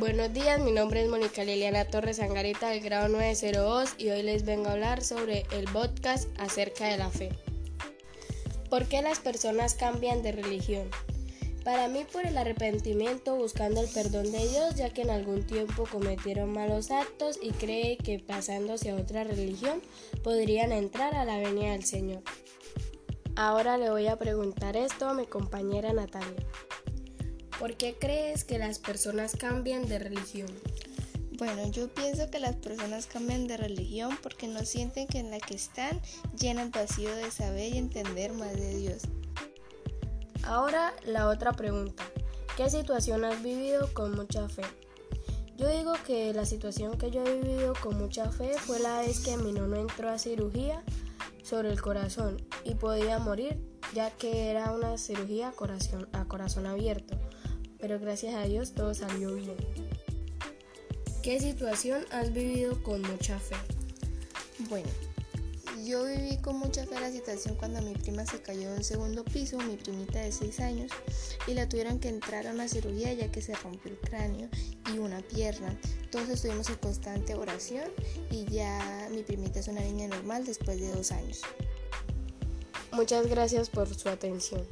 Buenos días, mi nombre es Mónica Liliana Torres Angarita del grado 902 y hoy les vengo a hablar sobre el podcast acerca de la fe. ¿Por qué las personas cambian de religión? Para mí por el arrepentimiento buscando el perdón de Dios ya que en algún tiempo cometieron malos actos y cree que pasándose a otra religión podrían entrar a la venida del Señor. Ahora le voy a preguntar esto a mi compañera Natalia. ¿Por qué crees que las personas cambian de religión? Bueno, yo pienso que las personas cambian de religión porque no sienten que en la que están llenan vacío de saber y entender más de Dios. Ahora la otra pregunta. ¿Qué situación has vivido con mucha fe? Yo digo que la situación que yo he vivido con mucha fe fue la vez que mi nono entró a cirugía sobre el corazón y podía morir ya que era una cirugía a corazón, a corazón abierto pero gracias a Dios todo salió bien. ¿Qué situación has vivido con mucha fe? Bueno, yo viví con mucha fe la situación cuando mi prima se cayó de un segundo piso, mi primita de 6 años, y la tuvieron que entrar a una cirugía ya que se rompió el cráneo y una pierna. Todos estuvimos en constante oración y ya mi primita es una niña normal después de dos años. Muchas gracias por su atención.